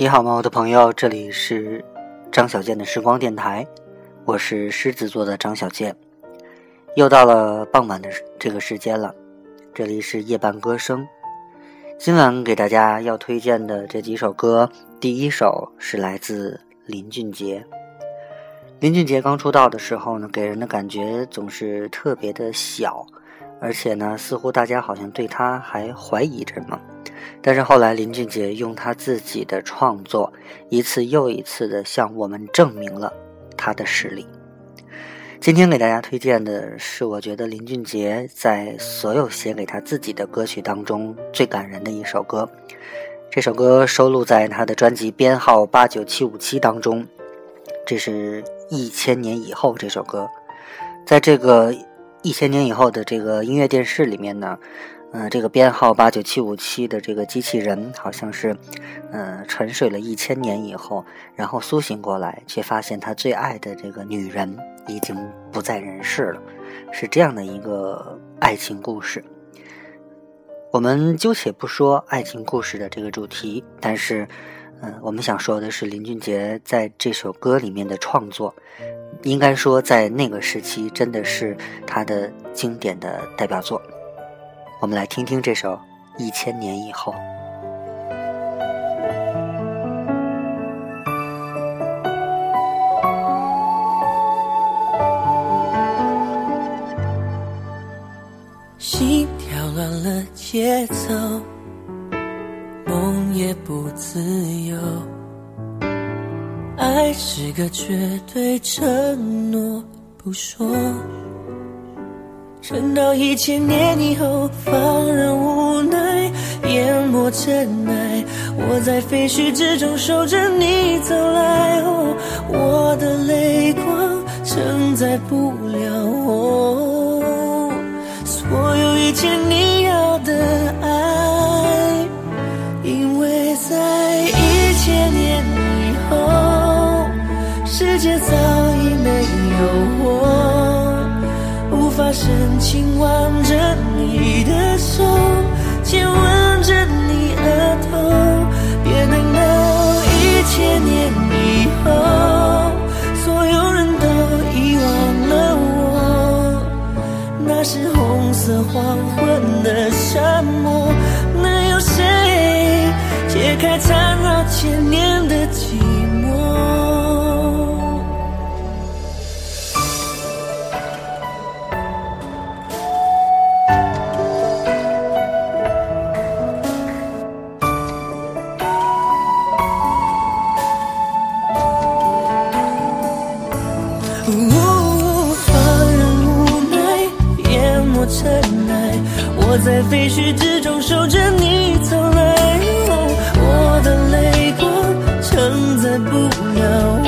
你好吗，我的朋友？这里是张小健的时光电台，我是狮子座的张小健。又到了傍晚的这个时间了，这里是夜半歌声。今晚给大家要推荐的这几首歌，第一首是来自林俊杰。林俊杰刚出道的时候呢，给人的感觉总是特别的小，而且呢，似乎大家好像对他还怀疑着呢。但是后来，林俊杰用他自己的创作，一次又一次的向我们证明了他的实力。今天给大家推荐的是，我觉得林俊杰在所有写给他自己的歌曲当中最感人的一首歌。这首歌收录在他的专辑编号八九七五七当中，这是一千年以后这首歌。在这个一千年以后的这个音乐电视里面呢。嗯，这个编号八九七五七的这个机器人，好像是，嗯，沉睡了一千年以后，然后苏醒过来，却发现他最爱的这个女人已经不在人世了，是这样的一个爱情故事。我们姑且不说爱情故事的这个主题，但是，嗯，我们想说的是林俊杰在这首歌里面的创作，应该说在那个时期真的是他的经典的代表作。我们来听听这首《一千年以后》。心跳乱了节奏，梦也不自由。爱是个绝对承诺，不说。撑到一千年以后，放任无奈淹没尘埃。我在废墟之中守着你走来，哦，我的泪光承载不了我所有一切你要的深情挽着你的手，亲吻着你额头，别等到一千年以后，所有人都遗忘了我。那是红色黄昏的沙漠，能有谁解开缠绕千年的无法忍耐，淹没尘埃。我在废墟之中守着你走来，我的泪光承载不了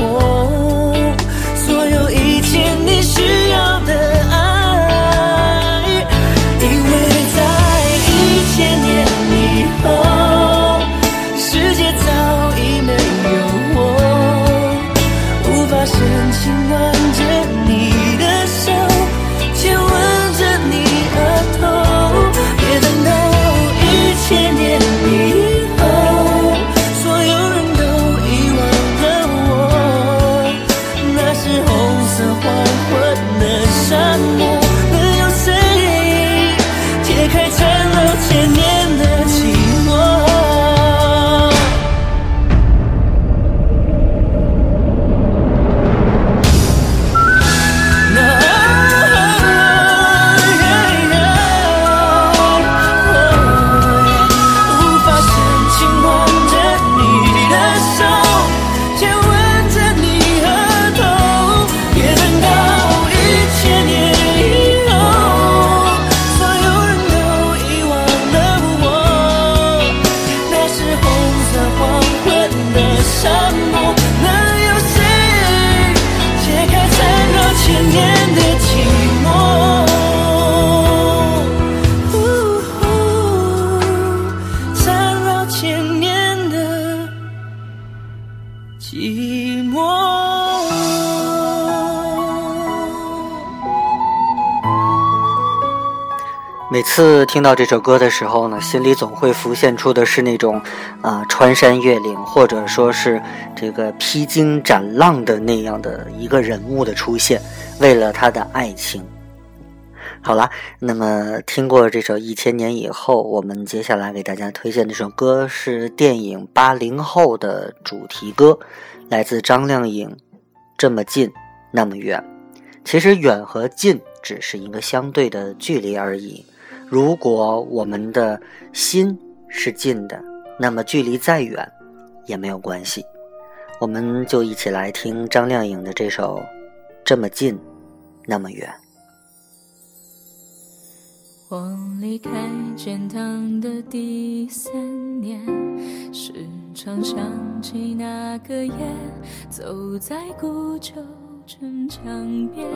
寂寞每次听到这首歌的时候呢心里总会浮现出的是那种啊穿山越岭或者说是这个披荆斩浪的那样的一个人物的出现为了他的爱情。好了，那么听过这首《一千年以后》，我们接下来给大家推荐这首歌是电影《八零后》的主题歌，来自张靓颖，《这么近，那么远》。其实远和近只是一个相对的距离而已。如果我们的心是近的，那么距离再远也没有关系。我们就一起来听张靓颖的这首《这么近，那么远》。我离开天堂的第三年，时常想起那个夜，走在古旧城墙边。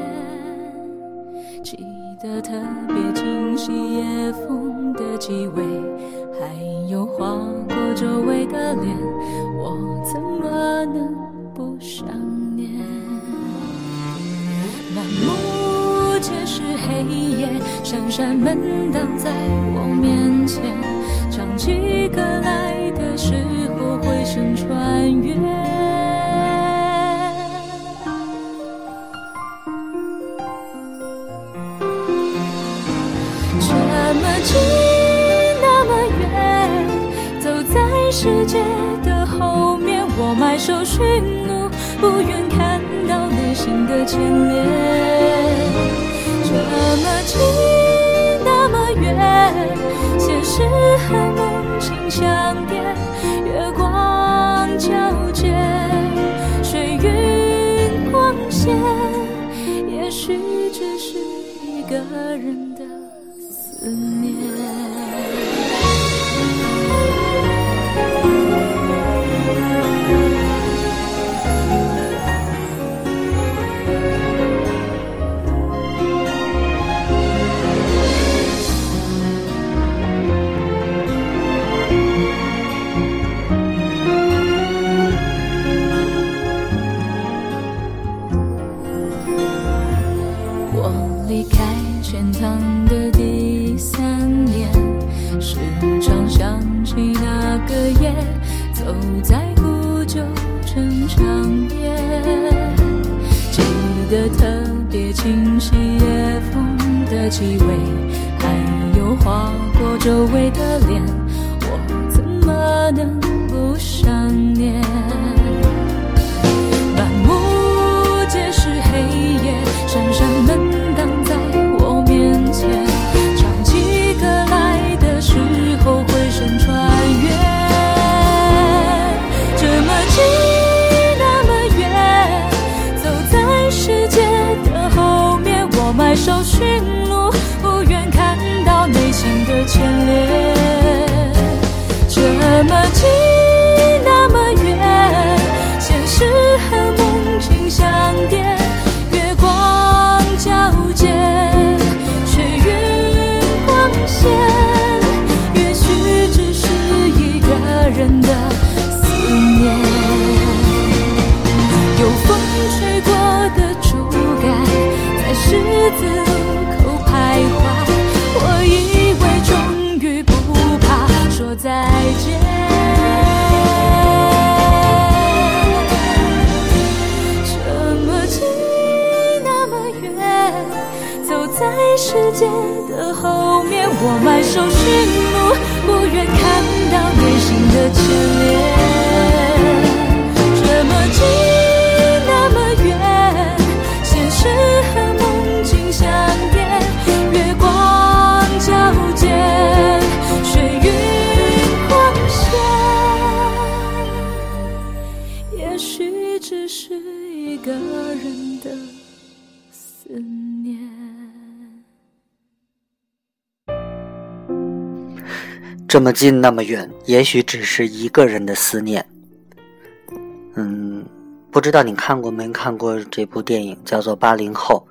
记得特别清晰，夜风的气味，还有划过周围的脸，我怎么能不想念？夜，闪闪门挡在我面前，唱起歌来的时候，回声穿越。那么近，那么远，走在世界的后面，我埋首寻路，不愿看到内心的牵连。这么近，愿，现实和梦境相开全堂的第三年，时常想起那个夜，走在古旧城墙边，记得特别清晰夜风的气味，还有划过周围的脸，我怎么能不想念？世界的后面，我满手寻路，不愿看到内心的牵连。这么近那么远，也许只是一个人的思念。嗯，不知道你看过没看过这部电影，叫做《八零后》。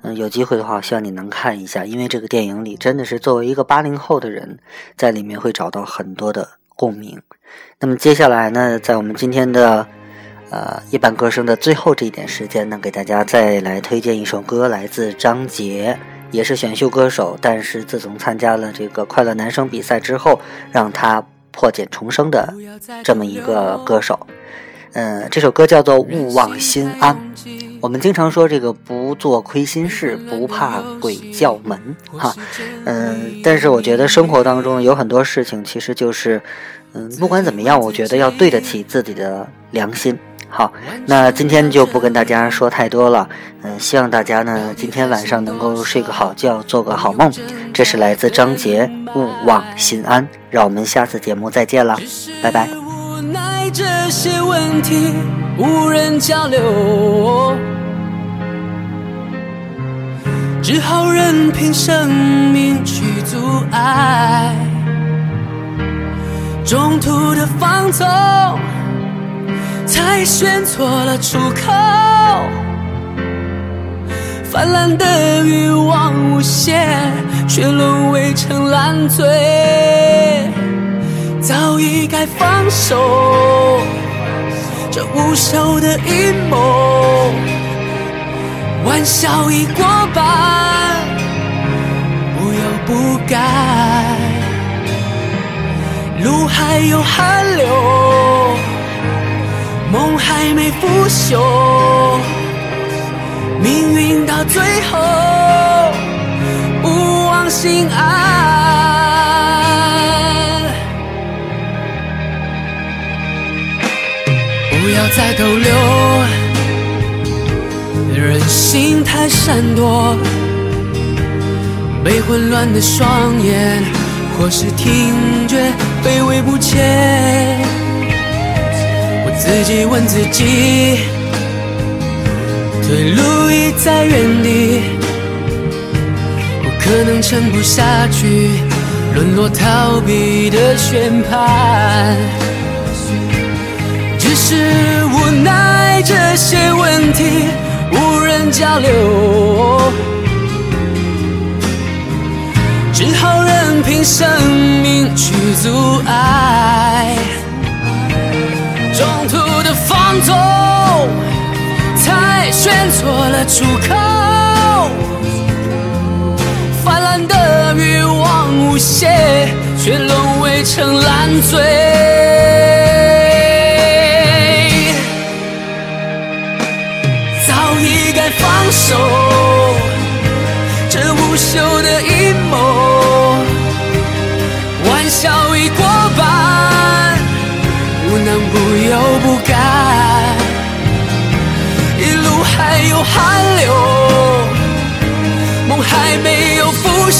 嗯，有机会的话，希望你能看一下，因为这个电影里真的是作为一个八零后的人，在里面会找到很多的共鸣。那么接下来呢，在我们今天的呃夜半歌声的最后这一点时间呢，给大家再来推荐一首歌，来自张杰，也是选秀歌手，但是自从参加了这个快乐男声比赛之后，让他破茧重生的这么一个歌手。嗯，这首歌叫做《勿忘心安》。我们经常说这个不做亏心事，不怕鬼叫门，哈。嗯，但是我觉得生活当中有很多事情，其实就是，嗯，不管怎么样，我觉得要对得起自己的良心。好，那今天就不跟大家说太多了。嗯，希望大家呢今天晚上能够睡个好觉，做个好梦。这是来自张杰，《勿忘心安》。让我们下次节目再见了，拜拜。这些问题无人交流，只好任凭生命去阻碍。中途的放纵，才选错了出口。泛滥的欲望无限，却沦为成烂醉。早已该放手，这无休的阴谋，玩笑已过半，不由不该，路还有汗流，梦还没腐朽，命运到最后，不忘心安。不要再逗留，人心太闪躲，被混乱的双眼，或是听觉卑微不前。自己问自己，退路已在原地，我可能撑不下去，沦落逃避的宣判。只是无奈，这些问题无人交流，只好任凭生命去阻碍。走，才选错了出口。泛滥的欲望无邪，却沦为成烂醉。早已该放手，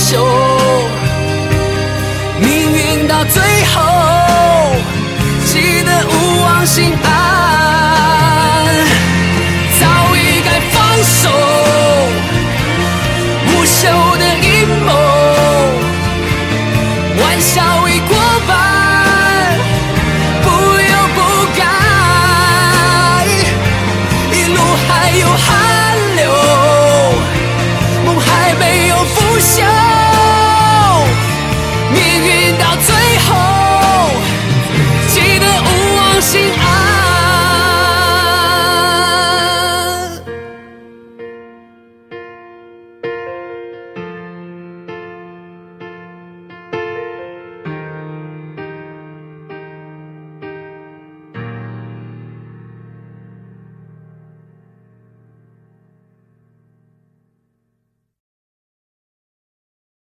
就，命运到最后，记得勿忘心安。